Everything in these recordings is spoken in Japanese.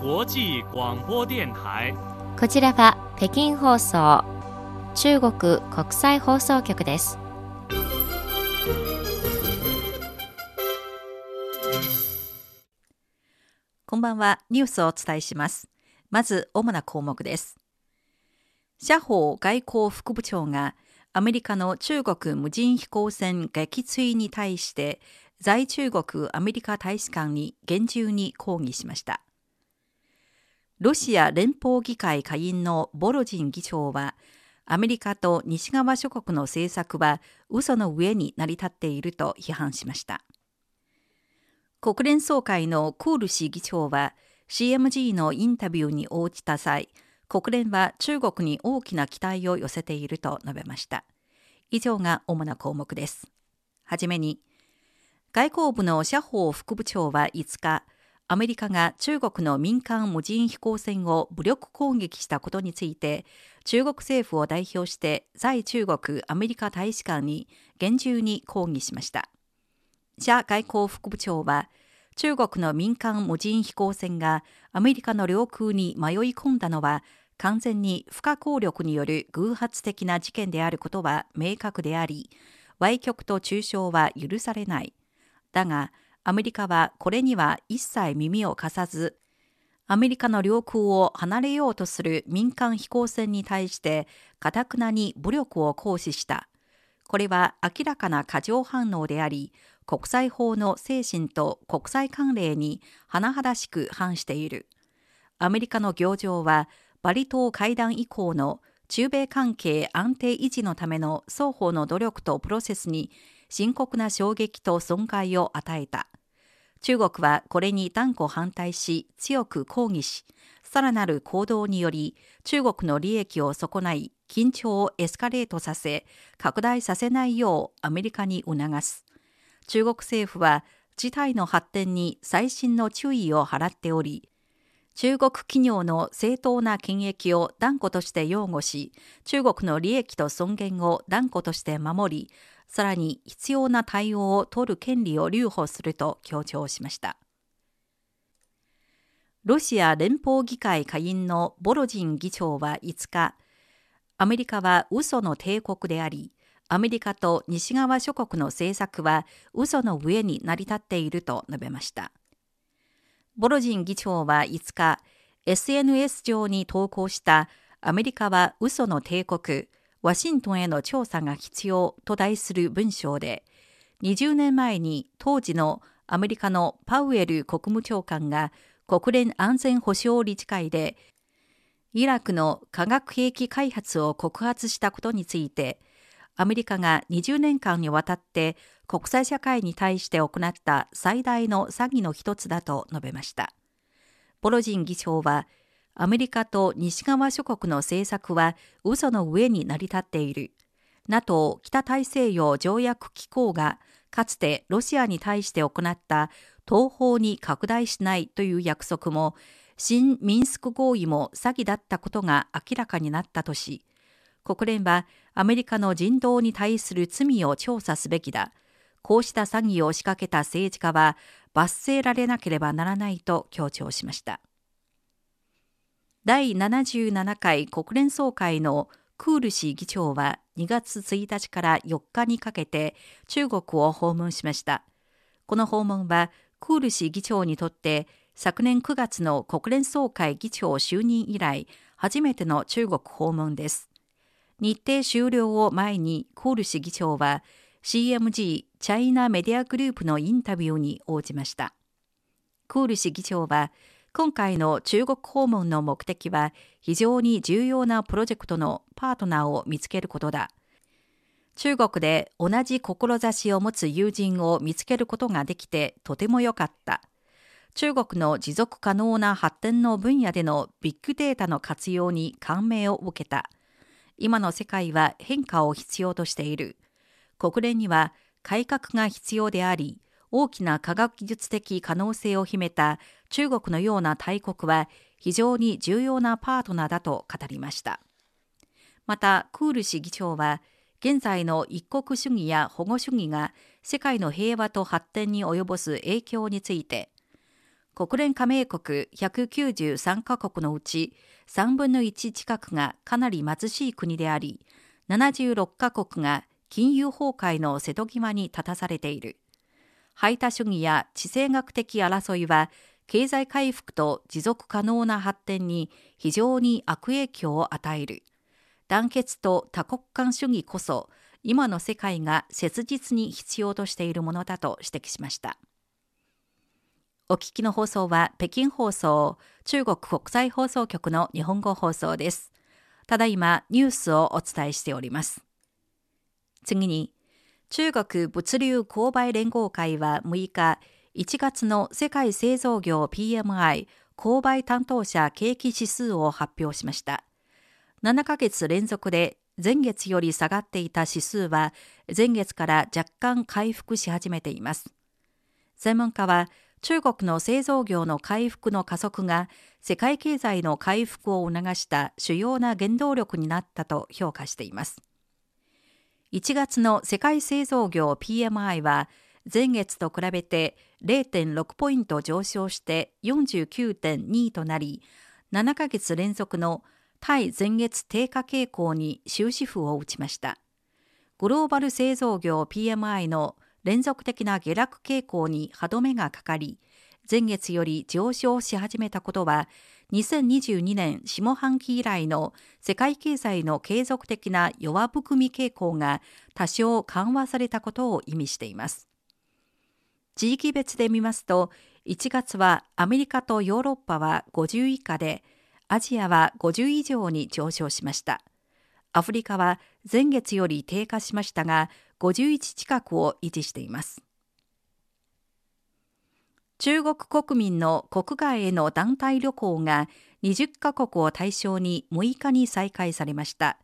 際广播電台こちらは北京放送中国国際放送局ですこんばんは。ニュースをお伝えします。まず、主な項目です。謝鋒外交副部長が、アメリカの中国無人飛行船撃墜に対して、在中国アメリカ大使館に厳重に抗議しました。ロシア連邦議会下院のボロジン議長は、アメリカと西側諸国の政策は嘘の上に成り立っていると批判しました。国連総会のクール氏議長は CMG のインタビューに応じた際、国連は中国に大きな期待を寄せていると述べました。以上が主な項目です。はじめに、外交部の謝鋒副部長は5日、アメリカが中国の民間無人飛行船を武力攻撃したことについて、中国政府を代表して在中国アメリカ大使館に厳重に抗議しました。謝外交副部長は、中国の民間無人飛行船がアメリカの領空に迷い込んだのは、完全に不可抗力による偶発的な事件であることは明確であり、歪曲と中傷は許されない。だが、アメリカはこれには一切耳を貸さず、アメリカの領空を離れようとする民間飛行船に対して、かたくなに武力を行使した。これは明らかな過剰反応であり、国際法の精神と国際慣例に甚だしく反している。アメリカの行情は、バリ島会談以降の中米関係安定維持のための双方の努力とプロセスに深刻な衝撃と損害を与えた。中国はこれに断固反対し、強く抗議し、さらなる行動により中国の利益を損ない緊張をエスカレートさせ、拡大させないようアメリカに促す。中国政府は事態の発展に細心の注意を払っており、中国企業の正当な権益を断固として擁護し、中国の利益と尊厳を断固として守り、さらに必要な対応を取る権利を留保すると強調しました。ロシア連邦議会下院のボロジン議長は5日、アメリカは嘘の帝国であり、アメリカと西側諸国の政策は嘘の上に成り立っていると述べました。ボロジン議長は5日、SNS 上に投稿したアメリカは嘘の帝国、ワシントンへの調査が必要と題する文章で、20年前に当時のアメリカのパウエル国務長官が国連安全保障理事会で、イラクの化学兵器開発を告発したことについて、アメリカが20年間にわたって国際社会に対して行った最大の詐欺の一つだと述べました。ボロジン議長は、アメリカと西側諸国の政策は嘘の上に成り立っている。NATO 北大西洋条約機構がかつてロシアに対して行った東方に拡大しないという約束も、新ミンスク合意も詐欺だったことが明らかになったとし、国連はアメリカの人道に対する罪を調査すべきだ。こうした詐欺を仕掛けた政治家は罰せられなければならないと強調しました。第77回国連総会のクール氏議長は2月1日から4日にかけて中国を訪問しました。この訪問はクール氏議長にとって昨年9月の国連総会議長就任以来初めての中国訪問です。日程終了を前にコール氏議長は CMG チャイナメディアグループのインタビューに応じました。コール氏議長は今回の中国訪問の目的は非常に重要なプロジェクトのパートナーを見つけることだ。中国で同じ志を持つ友人を見つけることができてとても良かった。中国の持続可能な発展の分野でのビッグデータの活用に感銘を受けた。今の世界は変化を必要としている。国連には改革が必要であり、大きな科学技術的可能性を秘めた中国のような大国は非常に重要なパートナーだと語りました。また、クール氏議長は、現在の一国主義や保護主義が世界の平和と発展に及ぼす影響について、国連加盟国193カ国のうち3分の1近くがかなり貧しい国であり、76カ国が金融崩壊の瀬戸際に立たされている。排他主義や地政学的争いは経済回復と持続可能な発展に非常に悪影響を与える。団結と多国間主義こそ今の世界が切実に必要としているものだと指摘しました。お聞きの放送は北京放送、中国国際放送局の日本語放送です。ただいまニュースをお伝えしております。次に、中国物流購買連合会は6日、1月の世界製造業 PMI 購買担当者景気指数を発表しました。7ヶ月連続で前月より下がっていた指数は前月から若干回復し始めています。専門家は中国の製造業の回復の加速が世界経済の回復を促した主要な原動力になったと評価しています。1月の世界製造業 PMI は前月と比べて0.6ポイント上昇して49.2となり、7ヶ月連続の対前月低下傾向に終止符を打ちました。グローバル製造業 PMI の連続的な下落傾向に歯止めがかかり、前月より上昇し始めたことは、2022年下半期以来の世界経済の継続的な弱含み傾向が多少緩和されたことを意味しています。地域別で見ますと、1月はアメリカとヨーロッパは50以下で、アジアは50以上に上昇しました。アフリカは前月より低下しましたが、51近くを維持しています。中国国民の国外への団体旅行が20カ国を対象に6日に再開されました。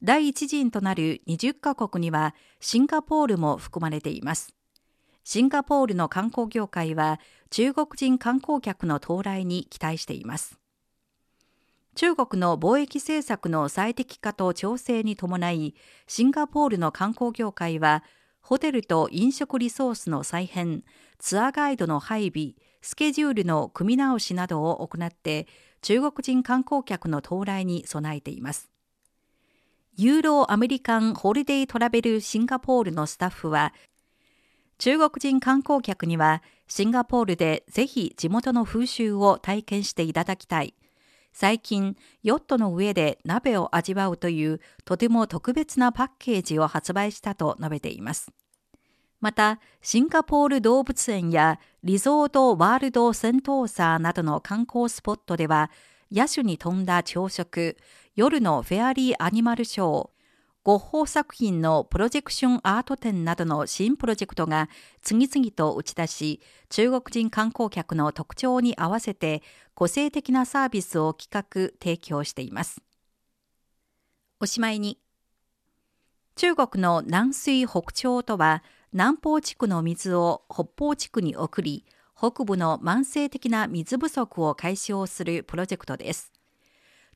第一陣となる20カ国にはシンガポールも含まれています。シンガポールの観光業界は中国人観光客の到来に期待しています。中国の貿易政策の最適化と調整に伴い、シンガポールの観光業界は、ホテルと飲食リソースの再編、ツアーガイドの配備、スケジュールの組み直しなどを行って、中国人観光客の到来に備えています。ユーロアメリカンホリデートラベルシンガポールのスタッフは、中国人観光客にはシンガポールでぜひ地元の風習を体験していただきたい。最近、ヨットの上で鍋を味わうというとても特別なパッケージを発売したと述べています。また、シンガポール動物園やリゾートワールドセントーサーなどの観光スポットでは、野手に富んだ朝食、夜のフェアリーアニマルショー、ゴッホ作品のプロジェクションアート展などの新プロジェクトが次々と打ち出し、中国人観光客の特徴に合わせて個性的なサービスを企画、提供しています。おしまいに、中国の南水北朝とは、南方地区の水を北方地区に送り、北部の慢性的な水不足を解消するプロジェクトです。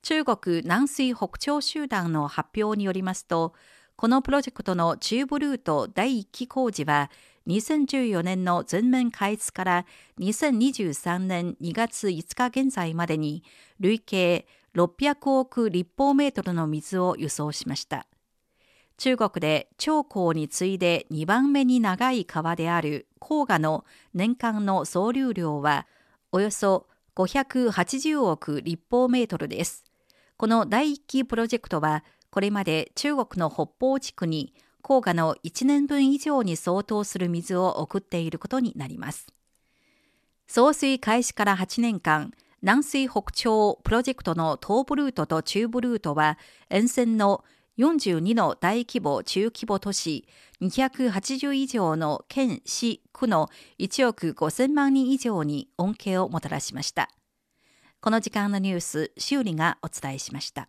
中国南水北朝集団の発表によりますと、このプロジェクトの中部ルート第1期工事は、2014年の全面開通から2023年2月5日現在までに累計600億立方メートルの水を輸送しました。中国で長江に次いで2番目に長い川である黄河の年間の総流量はおよそ580億立方メートルです。この第1期プロジェクトは、これまで中国の北方地区に黄河の1年分以上に相当する水を送っていることになります。送水開始から8年間、南水北朝プロジェクトの東部ルートと中部ルートは沿線の42の大規模中規模都市280以上の県市区の1億5000万人以上に恩恵をもたらしました。この時間のニュース、修理がお伝えしました。